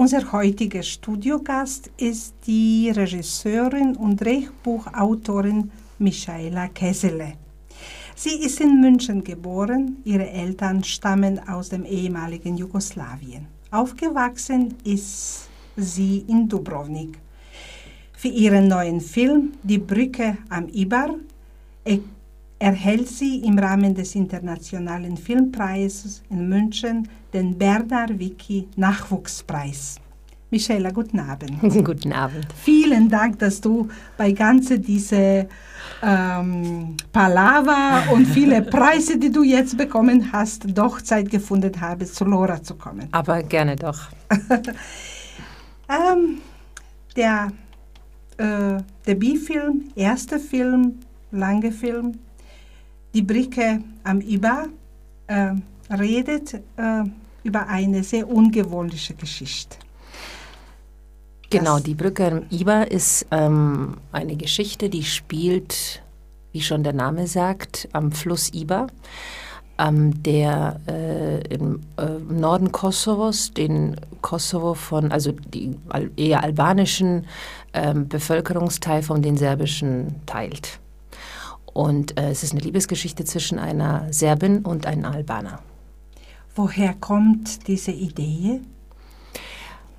Unser heutiger Studiogast ist die Regisseurin und Drehbuchautorin Michaela Kessele. Sie ist in München geboren, ihre Eltern stammen aus dem ehemaligen Jugoslawien. Aufgewachsen ist sie in Dubrovnik. Für ihren neuen Film Die Brücke am Ibar erhält sie im Rahmen des Internationalen Filmpreises in München den Bernhard Wicki Nachwuchspreis. Michaela, guten Abend. guten Abend. Vielen Dank, dass du bei ganze diese ähm, Palava und viele Preise, die du jetzt bekommen hast, doch Zeit gefunden hast, zu Lora zu kommen. Aber gerne doch. ähm, der äh, Debütfilm, erster Film, lange Film, Die Brücke am Iba, äh, redet äh, über eine sehr ungewöhnliche Geschichte. Genau, das die Brücke am Iba ist ähm, eine Geschichte, die spielt, wie schon der Name sagt, am Fluss Iba, ähm, der äh, im äh, Norden Kosovos, den Kosovo von, also die eher albanischen ähm, Bevölkerungsteil von den serbischen teilt. Und äh, es ist eine Liebesgeschichte zwischen einer Serbin und einem Albaner. Woher kommt diese Idee?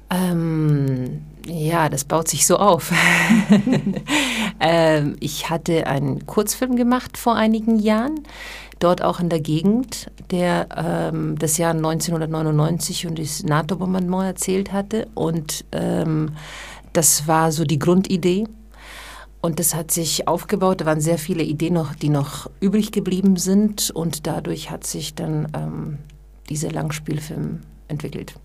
Ähm, ja, das baut sich so auf. ähm, ich hatte einen Kurzfilm gemacht vor einigen Jahren, dort auch in der Gegend, der ähm, das Jahr 1999 und das NATO-Bombardement erzählt hatte. Und ähm, das war so die Grundidee. Und das hat sich aufgebaut. Da waren sehr viele Ideen noch, die noch übrig geblieben sind. Und dadurch hat sich dann ähm, dieser Langspielfilm entwickelt.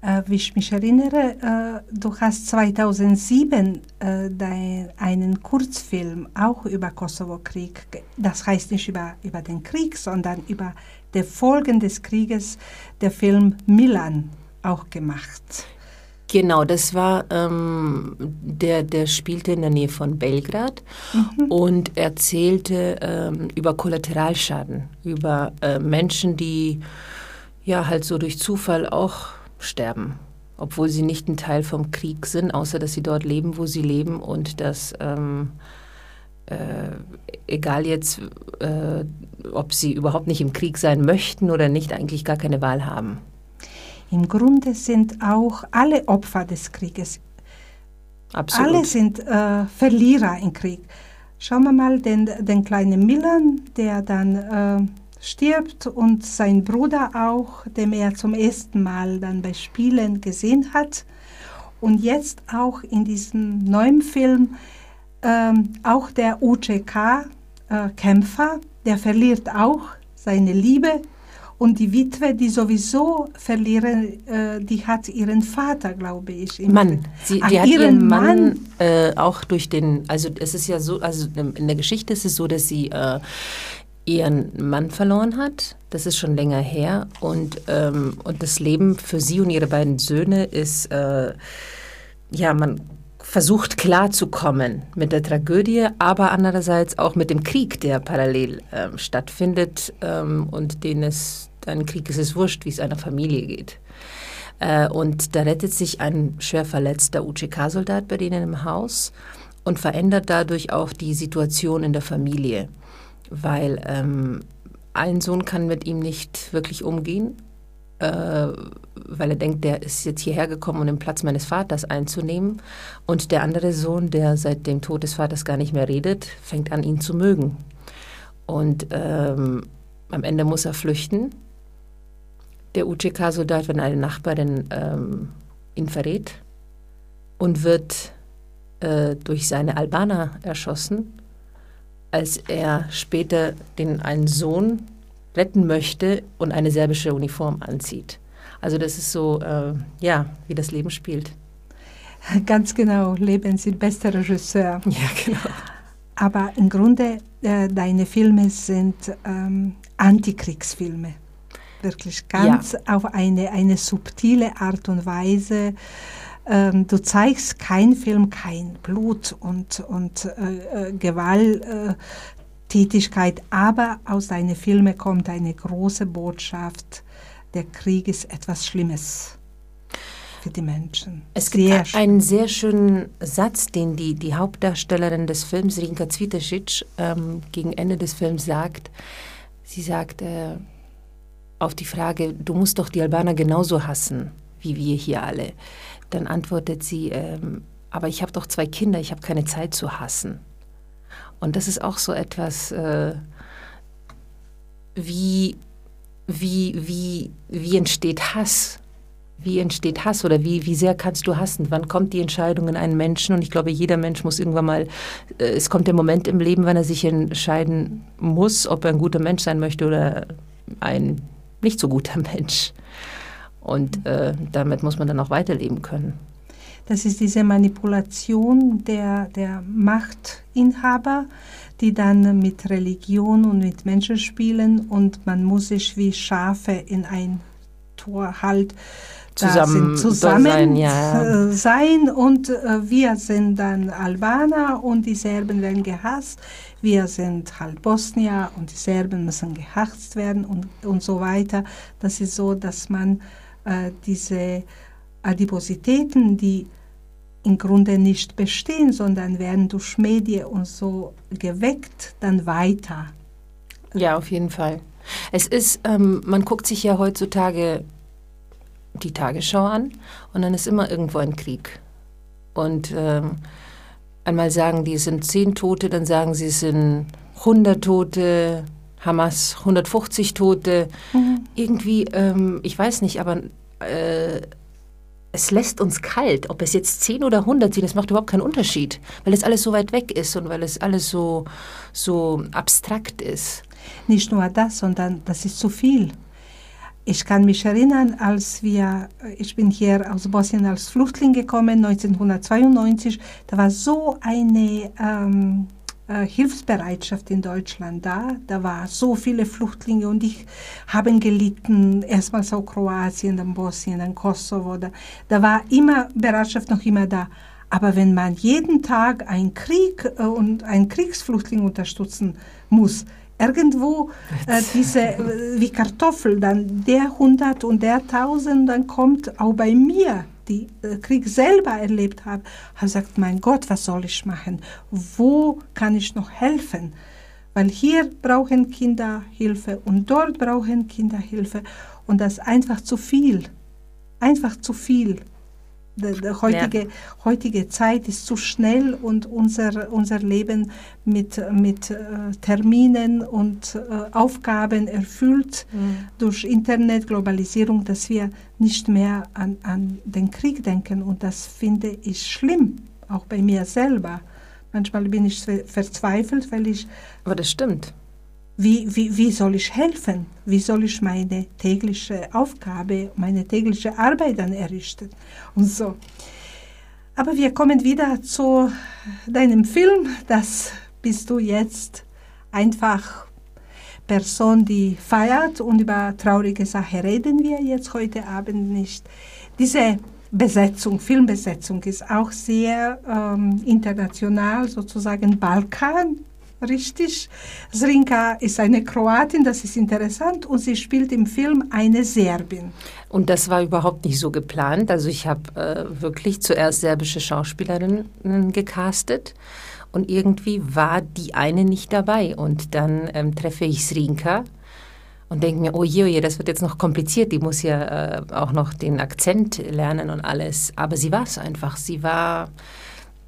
Äh, wie ich mich erinnere, äh, du hast 2007 äh, dein, einen Kurzfilm auch über Kosovo-Krieg, das heißt nicht über, über den Krieg, sondern über die Folgen des Krieges, der Film Milan auch gemacht. Genau, das war, ähm, der, der spielte in der Nähe von Belgrad mhm. und erzählte ähm, über Kollateralschaden, über äh, Menschen, die ja halt so durch Zufall auch sterben, obwohl sie nicht ein Teil vom Krieg sind, außer dass sie dort leben, wo sie leben und dass ähm, äh, egal jetzt, äh, ob sie überhaupt nicht im Krieg sein möchten oder nicht, eigentlich gar keine Wahl haben. Im Grunde sind auch alle Opfer des Krieges, Absolut. alle sind äh, Verlierer im Krieg. Schauen wir mal den, den kleinen Milan, der dann äh, stirbt und sein Bruder auch, dem er zum ersten Mal dann bei Spielen gesehen hat. Und jetzt auch in diesem neuen Film ähm, auch der UCK-Kämpfer, äh, der verliert auch seine Liebe und die Witwe, die sowieso verlieren, äh, die hat ihren Vater, glaube ich. Mann. Sie, die hat ihren Mann, Mann äh, auch durch den, also es ist ja so, also in der Geschichte ist es so, dass sie äh, ihren Mann verloren hat. Das ist schon länger her. Und, ähm, und das Leben für sie und ihre beiden Söhne ist, äh, ja, man versucht klarzukommen mit der Tragödie, aber andererseits auch mit dem Krieg, der parallel ähm, stattfindet ähm, und den es ein Krieg ist es wurscht, wie es einer Familie geht. Äh, und da rettet sich ein schwer verletzter UCK-Soldat bei denen im Haus und verändert dadurch auch die Situation in der Familie, weil ähm, ein Sohn kann mit ihm nicht wirklich umgehen, äh, weil er denkt, der ist jetzt hierher gekommen, um den Platz meines Vaters einzunehmen. Und der andere Sohn, der seit dem Tod des Vaters gar nicht mehr redet, fängt an, ihn zu mögen. Und ähm, am Ende muss er flüchten der UCK-Soldat, wenn eine Nachbarin ähm, ihn verrät und wird äh, durch seine Albaner erschossen, als er später den einen Sohn retten möchte und eine serbische Uniform anzieht. Also das ist so, äh, ja, wie das Leben spielt. Ganz genau, Leben sind bester Regisseur. Ja, genau. Aber im Grunde, äh, deine Filme sind ähm, Antikriegsfilme wirklich ganz ja. auf eine, eine subtile Art und Weise. Ähm, du zeigst kein Film, kein Blut und, und äh, äh, Gewalttätigkeit, aber aus deinen Filmen kommt eine große Botschaft, der Krieg ist etwas Schlimmes. für die Menschen. Es gibt sehr einen sehr schönen Satz, den die, die Hauptdarstellerin des Films, Rinka Zvitesic, ähm, gegen Ende des Films sagt. Sie sagt äh, auf die Frage, du musst doch die Albaner genauso hassen, wie wir hier alle. Dann antwortet sie, ähm, aber ich habe doch zwei Kinder, ich habe keine Zeit zu hassen. Und das ist auch so etwas, äh, wie, wie, wie, wie entsteht Hass? Wie entsteht Hass oder wie, wie sehr kannst du hassen? Wann kommt die Entscheidung in einen Menschen? Und ich glaube, jeder Mensch muss irgendwann mal, äh, es kommt der Moment im Leben, wenn er sich entscheiden muss, ob er ein guter Mensch sein möchte oder ein nicht so guter Mensch. Und äh, damit muss man dann auch weiterleben können. Das ist diese Manipulation der, der Machtinhaber, die dann mit Religion und mit Menschen spielen und man muss sich wie Schafe in ein Tor halt zusammen, zusammen sein, ja. sein, und äh, wir sind dann Albaner und die Serben werden gehasst. Wir sind halt Bosnier und die Serben müssen gehasst werden und, und so weiter. Das ist so, dass man äh, diese Adipositäten, die im Grunde nicht bestehen, sondern werden durch Medien und so geweckt, dann weiter. Ja, auf jeden Fall. Es ist, ähm, man guckt sich ja heutzutage die Tagesschau an und dann ist immer irgendwo ein Krieg. Und ähm, einmal sagen die, es sind zehn Tote, dann sagen sie, es sind 100 Tote, Hamas 150 Tote. Mhm. Irgendwie, ähm, ich weiß nicht, aber äh, es lässt uns kalt, ob es jetzt 10 oder 100 sind, das macht überhaupt keinen Unterschied, weil es alles so weit weg ist und weil es alles so, so abstrakt ist. Nicht nur das, sondern das ist zu viel. Ich kann mich erinnern, als wir, ich bin hier aus Bosnien als Flüchtling gekommen, 1992, da war so eine ähm, äh, Hilfsbereitschaft in Deutschland da. Da waren so viele Flüchtlinge und ich habe gelitten, erstmals auch Kroatien, dann Bosnien, dann Kosovo. Da, da war immer Bereitschaft noch immer da. Aber wenn man jeden Tag einen Krieg äh, und einen Kriegsflüchtling unterstützen muss, irgendwo äh, diese, äh, wie Kartoffel, dann der 100 und der 1000, dann kommt auch bei mir, die äh, Krieg selber erlebt habe, habe gesagt, mein Gott, was soll ich machen? Wo kann ich noch helfen? Weil hier brauchen Kinder Hilfe und dort brauchen Kinder Hilfe und das ist einfach zu viel. Einfach zu viel die heutige, ja. heutige Zeit ist zu schnell und unser, unser Leben mit, mit äh, Terminen und äh, Aufgaben erfüllt mhm. durch Internet, Globalisierung, dass wir nicht mehr an, an den Krieg denken. Und das finde ich schlimm, auch bei mir selber. Manchmal bin ich verzweifelt, weil ich. Aber das stimmt wie, wie, wie soll ich helfen? Wie soll ich meine tägliche Aufgabe, meine tägliche Arbeit dann errichten? Und so. Aber wir kommen wieder zu deinem Film. Das bist du jetzt einfach Person, die feiert und über traurige Sachen reden wir jetzt heute Abend nicht. Diese Besetzung, Filmbesetzung ist auch sehr ähm, international, sozusagen Balkan richtig. Zrinka ist eine Kroatin, das ist interessant, und sie spielt im Film eine Serbin. Und das war überhaupt nicht so geplant. Also ich habe äh, wirklich zuerst serbische Schauspielerinnen gecastet und irgendwie war die eine nicht dabei. Und dann ähm, treffe ich Zrinka und denke mir, oh je, oh je, das wird jetzt noch kompliziert. Die muss ja äh, auch noch den Akzent lernen und alles. Aber sie war es einfach. Sie war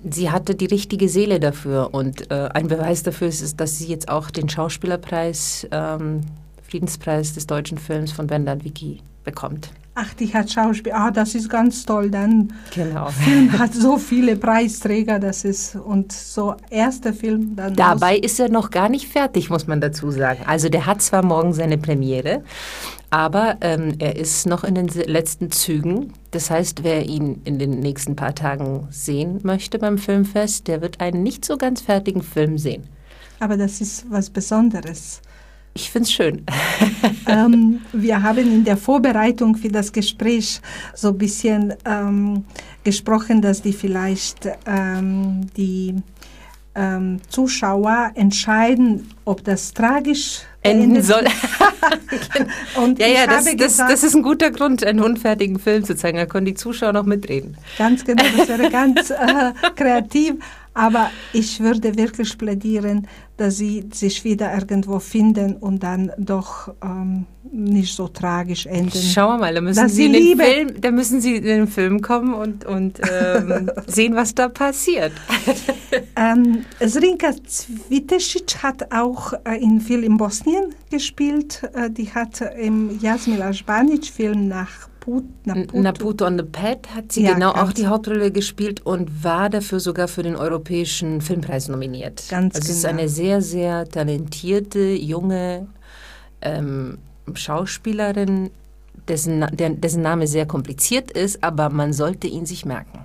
sie hatte die richtige Seele dafür. Und äh, ein Beweis dafür ist, dass sie jetzt auch den Schauspielerpreis, ähm, Friedenspreis des deutschen Films von Bernhard Wicki bekommt. Ach, die hat Schauspiel. Ah, das ist ganz toll. Dann genau. Film hat so viele Preisträger, das ist und so erster Film. Dann Dabei ist er noch gar nicht fertig, muss man dazu sagen. Also der hat zwar morgen seine Premiere, aber ähm, er ist noch in den letzten Zügen. Das heißt, wer ihn in den nächsten paar Tagen sehen möchte beim Filmfest, der wird einen nicht so ganz fertigen Film sehen. Aber das ist was Besonderes. Ich finde es schön. ähm, wir haben in der Vorbereitung für das Gespräch so ein bisschen ähm, gesprochen, dass die vielleicht ähm, die ähm, Zuschauer entscheiden, ob das tragisch enden soll. Und ja, ja, das, gesagt, das ist ein guter Grund, einen unfertigen Film zu zeigen. Da können die Zuschauer noch mitreden. Ganz genau, das wäre ganz äh, kreativ. Aber ich würde wirklich plädieren, dass sie sich wieder irgendwo finden und dann doch ähm, nicht so tragisch enden. Schauen wir mal, da müssen, Dass Sie sie in den Liebe- Film, da müssen Sie in den Film kommen und, und ähm, sehen, was da passiert. Ähm, Zrinka Zvitesic hat auch äh, in viel in Bosnien gespielt. Äh, die hat im Jasmil Asbanic-Film nach Put, Naputo. Naputo on the Pad hat sie Ja, genau auch die Hauptrolle gespielt und war dafür sogar für den Europäischen Filmpreis nominiert. Ganz also es ist genau. eine sehr, sehr talentierte, junge ähm, Schauspielerin, dessen, der, dessen Name sehr kompliziert ist, aber man sollte ihn sich merken.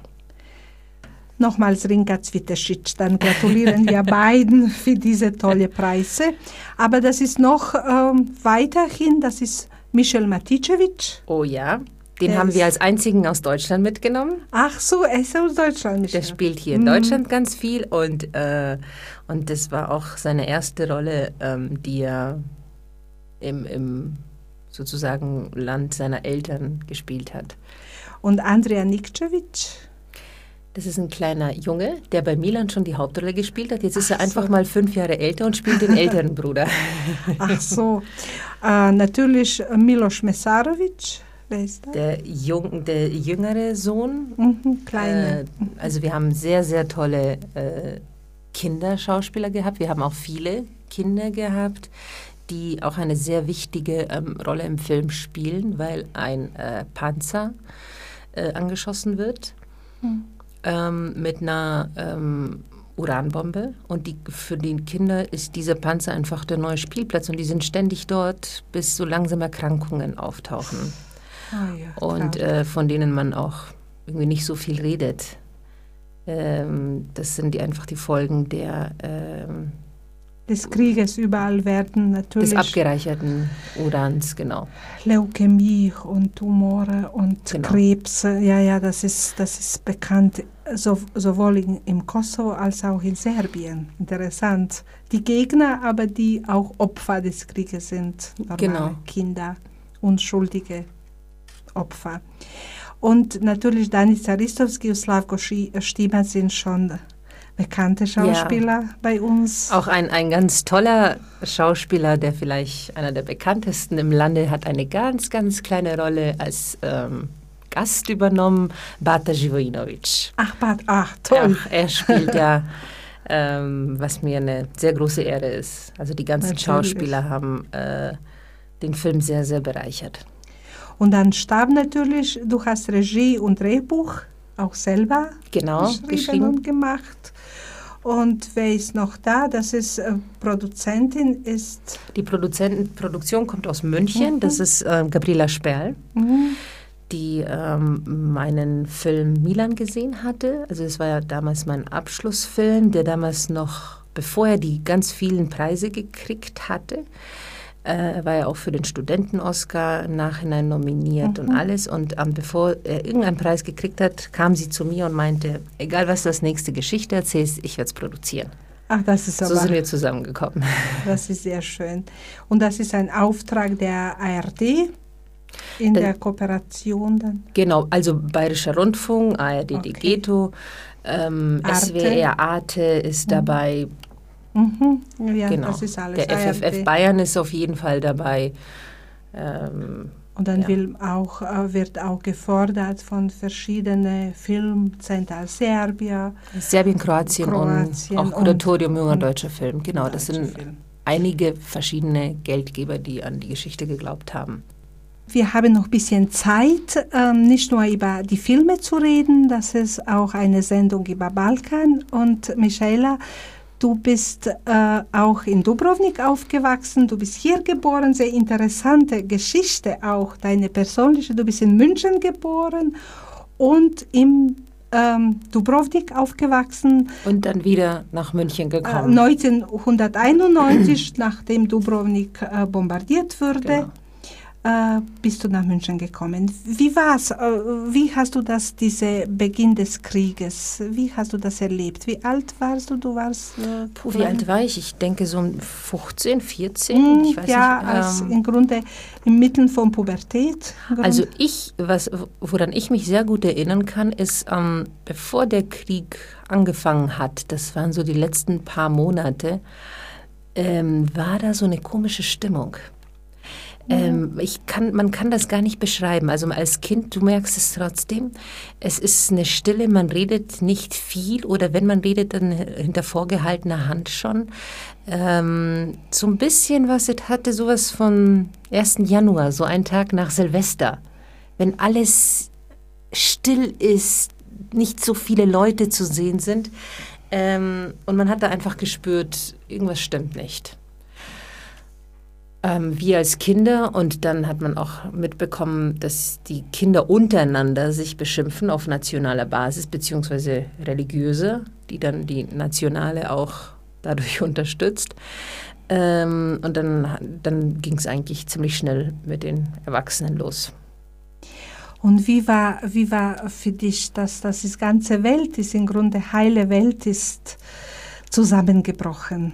Nochmals Rinka Zvitesic, dann gratulieren wir beiden für diese tolle Preise. Aber das ist noch ähm, weiterhin, das ist Michel Maticevic. Oh ja, den Der haben wir als einzigen aus Deutschland mitgenommen. Ach so, er ist aus Deutschland. Der spielt hier in Deutschland ganz viel und, äh, und das war auch seine erste Rolle, ähm, die er im, im sozusagen Land seiner Eltern gespielt hat. Und Andrea Nikcevic. Das ist ein kleiner Junge, der bei Milan schon die Hauptrolle gespielt hat. Jetzt ist er Ach einfach so. mal fünf Jahre älter und spielt den älteren Bruder. Ach so. äh, natürlich Milos Mesarovic. Wer ist das? Der, Jung, der jüngere Sohn. Mhm, kleine. Äh, also wir haben sehr, sehr tolle äh, Kinderschauspieler gehabt. Wir haben auch viele Kinder gehabt, die auch eine sehr wichtige ähm, Rolle im Film spielen, weil ein äh, Panzer äh, angeschossen wird ähm, mit einer ähm, Uranbombe. Und die, für die Kinder ist dieser Panzer einfach der neue Spielplatz und die sind ständig dort, bis so langsam Erkrankungen auftauchen Ah, ja, und äh, von denen man auch irgendwie nicht so viel redet. Ähm, das sind die, einfach die Folgen der, ähm, des Krieges überall werden des natürlich abgereicherten Urans, genau. Leukämie und Tumore und Genau. Krebs. Ja, ja, das ist, das ist bekannt, so, sowohl in, im Kosovo als auch in Serbien. Interessant. Die Gegner, aber die auch Opfer des Krieges sind. Normale Genau. Kinder, unschuldige Opfer. Und natürlich Danis Aristowski und Slavko Stima sind schon bekannte Schauspieler bei uns. Auch ein, ein ganz toller Schauspieler, der vielleicht einer der bekanntesten im Lande, hat eine ganz, ganz kleine Rolle als ähm, Gast übernommen, Bata Živojinovic. Ach, Bad, ach, toll. Ach, er spielt ja, ähm, was mir eine sehr große Ehre ist. Also die ganzen Natürlich. Schauspieler haben äh, den Film sehr, sehr bereichert. Und dann Stab natürlich, du hast Regie und Drehbuch auch selber Genau, geschrieben, geschrieben. und gemacht. Und wer ist noch da? Das ist äh, Produzentin, ist Die Produzenten, Produktion kommt aus München. Das ist ähm, Gabriela Sperl, mhm, die ähm, meinen Film Milan gesehen hatte. Also es war ja damals mein Abschlussfilm, der damals noch, bevor er die ganz vielen Preise gekriegt hatte, äh, war er auch für den Studenten-Oscar im Nachhinein nominiert und alles. Und ähm, bevor er irgendeinen Preis gekriegt hat, kam sie zu mir und meinte, egal was du als nächste Geschichte erzählst, ich werde es produzieren. ach, das ist So aber, sind wir zusammengekommen. das ist sehr schön. Und das ist ein Auftrag der ARD in Äh, der Kooperation dann. Genau, also Bayerischer Rundfunk, ARD Okay. Degeto, ähm, Arte. SWR Arte ist dabei, Mhm, ja, genau. das ist alles Der FFF ARD. Bayern ist auf jeden Fall dabei. Ähm, Und dann Ja. will auch, äh, wird auch gefordert von verschiedenen Filmzentren, Serbien, Serbien, Kroatien, Kroatien und auch Kuratorium junger deutscher Film. Genau, das sind Film. einige verschiedene Geldgeber, die an die Geschichte geglaubt haben. Wir haben noch ein bisschen Zeit, ähm, nicht nur über die Filme zu reden, das ist auch eine Sendung über Balkan. Und Michaela, du bist äh, auch in Dubrovnik aufgewachsen, du bist hier geboren, sehr interessante Geschichte auch, deine persönliche. Du bist in München geboren und in ähm, Dubrovnik aufgewachsen. Und dann wieder nach München Äh, gekommen. 1991, nachdem Dubrovnik äh, bombardiert wurde. Genau. Äh, bist du nach München gekommen. Wie war's? Äh, wie hast du das, diese Beginn des Krieges, wie hast du das erlebt? Wie alt warst du? Du warst... Äh, Puh, wie alt war ich? Ich denke so 15, 14. Mm, ich weiß ja, nicht, als ähm, im Grunde im Mitten von Pubertät. Also ich, was, woran ich mich sehr gut erinnern kann, ist, ähm, bevor der Krieg angefangen hat, das waren so die letzten paar Monate, ähm, war da so eine komische Stimmung. Ähm, ich kann, man kann das gar nicht beschreiben. Also als Kind, du merkst es trotzdem. Es ist eine Stille, man redet nicht viel oder wenn man redet, dann hinter vorgehaltener Hand schon. Ähm, so ein bisschen was, es hatte sowas von 1. Januar, so ein Tag nach Silvester. Wenn alles still ist, nicht so viele Leute zu sehen sind. Ähm, und man hat da einfach gespürt, irgendwas stimmt nicht ähm, wir als Kinder und dann hat man auch mitbekommen, dass die Kinder untereinander sich beschimpfen auf nationaler Basis beziehungsweise religiöse, die dann die nationale auch dadurch unterstützt. Ähm, und dann, dann ging es eigentlich ziemlich schnell mit den Erwachsenen los. Und wie war, wie war für dich, dass, die ganze Welt ist, im Grunde heile Welt ist, zusammengebrochen?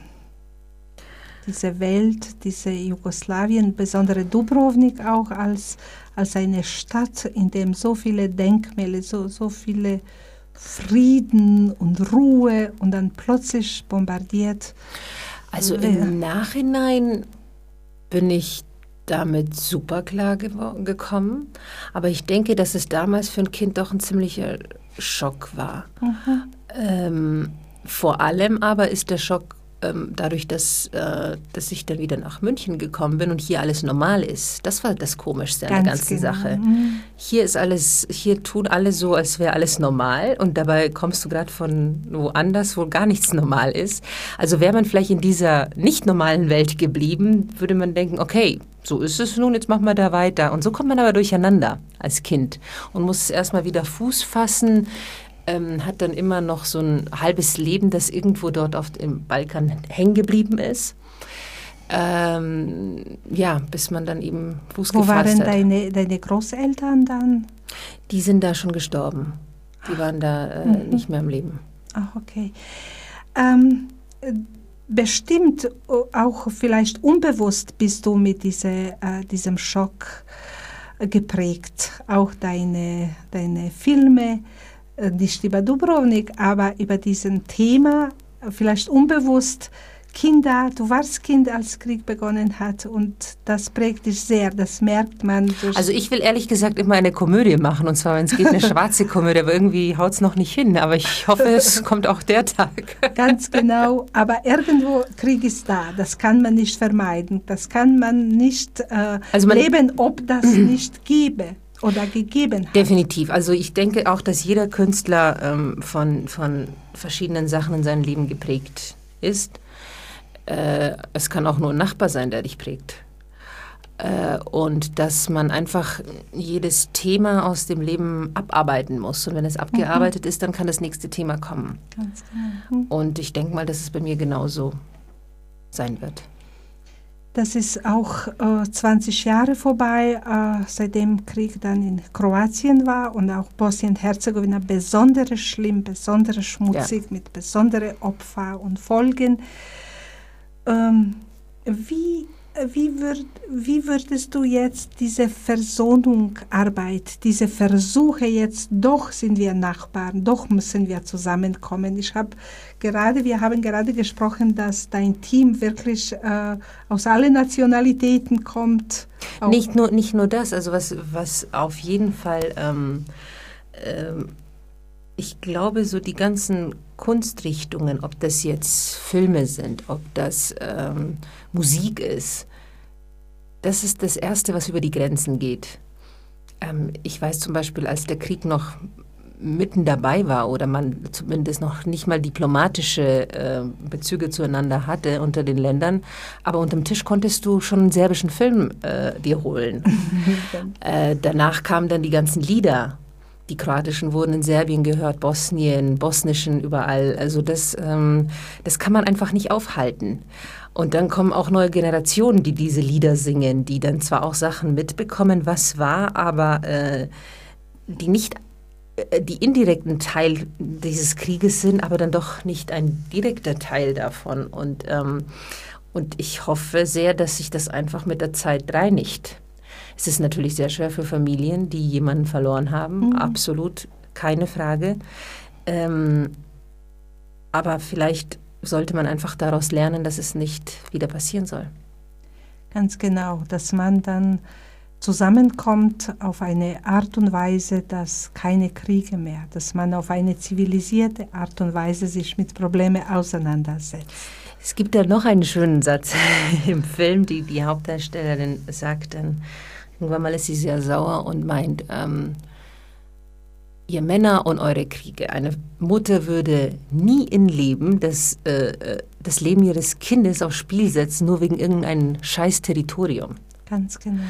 Diese Welt, diese Jugoslawien, besondere Dubrovnik auch als, als eine Stadt, in der so viele Denkmäler, so, so viele Frieden und Ruhe und dann plötzlich bombardiert. Also im Nachhinein bin ich damit super klar gekommen. Aber ich denke, dass es damals für ein Kind doch ein ziemlicher Schock war. Mhm. Ähm, vor allem aber ist der Schock ähm, dadurch, dass, äh, dass ich dann wieder nach München gekommen bin und hier alles normal ist. Das war das Komischste an der ganzen genau. Sache. Mhm. Hier ist alles, hier tun alle so, als wäre alles normal und dabei kommst du gerade von woanders, wo gar nichts normal ist. Also wäre man vielleicht in dieser nicht normalen Welt geblieben, würde man denken, okay, so ist es nun, jetzt machen wir da weiter. Und so kommt man aber durcheinander als Kind und muss erstmal wieder Fuß fassen, ähm, hat dann immer noch so ein halbes Leben, das irgendwo dort auf dem Balkan hängen geblieben ist. Ähm, ja, bis man dann eben Fuß Wo gefasst hat. Wo waren deine, deine Großeltern dann? Die sind da schon gestorben. Die waren da äh, mhm. nicht mehr im Leben. Ach, okay. Ähm, bestimmt auch vielleicht unbewusst bist du mit diese, äh, diesem Schock geprägt. Auch deine, deine Filme, nicht über Dubrovnik, aber über diesen Thema, vielleicht unbewusst, Kinder, du warst Kind, als Krieg begonnen hat und das prägt dich sehr, das merkt man. also ich will ehrlich gesagt immer eine Komödie machen und zwar, wenn es geht, eine schwarze Komödie, aber irgendwie haut es noch nicht hin, aber ich hoffe, es kommt auch der Tag. Ganz genau, aber irgendwo Krieg ist da, das kann man nicht vermeiden, das kann man nicht äh, also man leben, ob das nicht gäbe oder gegeben hat. Definitiv. Also ich denke auch, dass jeder Künstler ähm, von, von verschiedenen Sachen in seinem Leben geprägt ist. Äh, es kann auch nur ein Nachbar sein, der dich prägt. Äh, und dass man einfach jedes Thema aus dem Leben abarbeiten muss. Und wenn es abgearbeitet mhm. ist, dann kann das nächste Thema kommen. Ganz genau. Mhm. Und ich denke mal, dass es bei mir genauso sein wird. Das ist auch äh, 20 Jahre vorbei, äh, seitdem Krieg dann in Kroatien war und auch Bosnien-Herzegowina besonders schlimm, besonders schmutzig, ja. mit besonderen Opfern und Folgen. Ähm, wie wie, würd, wie würdest du jetzt diese Versöhnungsarbeit, diese Versuche jetzt, doch sind wir Nachbarn, doch müssen wir zusammenkommen. Ich habe gerade, wir haben gerade gesprochen, dass dein Team wirklich äh, aus allen Nationalitäten kommt. Nicht nur, nicht nur das, also was, was auf jeden Fall, ähm, ähm, ich glaube, so die ganzen Kunstrichtungen, ob das jetzt Filme sind, ob das ähm, Musik ist, das ist das Erste, was über die Grenzen geht. Ähm, ich weiß zum Beispiel, als der Krieg noch mitten dabei war oder man zumindest noch nicht mal diplomatische äh, Bezüge zueinander hatte unter den Ländern, aber unterm Tisch konntest du schon einen serbischen Film äh, dir holen. äh, danach kamen dann die ganzen Lieder die kroatischen wurden in Serbien gehört, Bosnien, bosnischen, überall. Also das, ähm, das kann man einfach nicht aufhalten. Und dann kommen auch neue Generationen, die diese Lieder singen, die dann zwar auch Sachen mitbekommen, was war, aber äh, die nicht äh, die indirekten Teil dieses Krieges sind, aber dann doch nicht ein direkter Teil davon. Und, ähm, und ich hoffe sehr, dass sich das einfach mit der Zeit reinigt. Es ist natürlich sehr schwer für Familien, die jemanden verloren haben, mhm. absolut keine Frage. Ähm, aber vielleicht sollte man einfach daraus lernen, dass es nicht wieder passieren soll. Ganz genau, dass man dann zusammenkommt auf eine Art und Weise, dass keine Kriege mehr, dass man auf eine zivilisierte Art und Weise sich mit Problemen auseinandersetzt. Es gibt ja noch einen schönen Satz im Film, die die Hauptdarstellerin sagt dann, irgendwann mal ist sie sehr sauer und meint, ähm, ihr Männer und eure Kriege. Eine Mutter würde nie in Leben das, äh, äh, das Leben ihres Kindes aufs Spiel setzen, nur wegen irgendeinem scheiß Territorium. Ganz genau.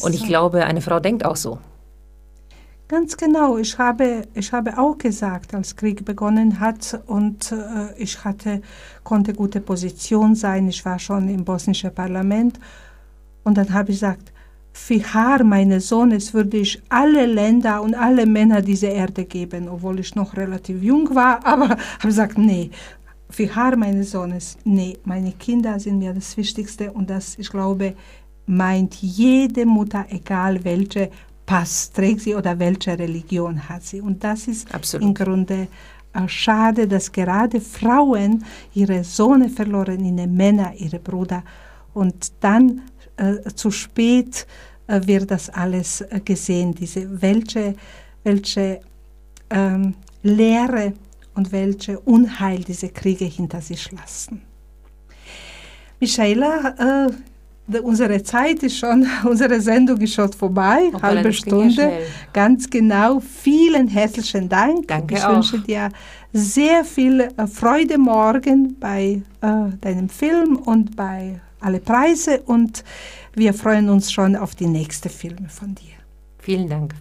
und ich so. glaube, eine Frau denkt auch so. Ganz genau. Ich habe, ich habe auch gesagt, als Krieg begonnen hat und äh, ich hatte, konnte gute Position sein. Ich war schon im bosnischen Parlament. Und dann habe ich gesagt, für Haar meines Sohnes würde ich alle Länder und alle Männer dieser Erde geben, obwohl ich noch relativ jung war. Aber habe gesagt, nee, für Haar meines Sohnes, nee, meine Kinder sind mir das Wichtigste und das, ich glaube, meint jede Mutter, egal welche Pass trägt sie oder welche Religion hat sie. Und das ist Absolut. im Grunde äh, schade, dass gerade Frauen ihre Söhne verloren, ihre Männer, ihre Brüder und dann äh, zu spät äh, wird das alles äh, gesehen, diese welche, welche ähm, Lehre und welche Unheil diese Kriege hinter sich lassen. Michaela, äh, unsere Zeit ist schon, unsere Sendung ist schon vorbei, Hoppala, halbe Stunde. Ganz genau. Vielen herzlichen Dank. Danke ich auch. wünsche dir sehr viel äh, Freude morgen bei äh, deinem Film und bei alle Preise und wir freuen uns schon auf die nächsten Filme von dir. Vielen Dank.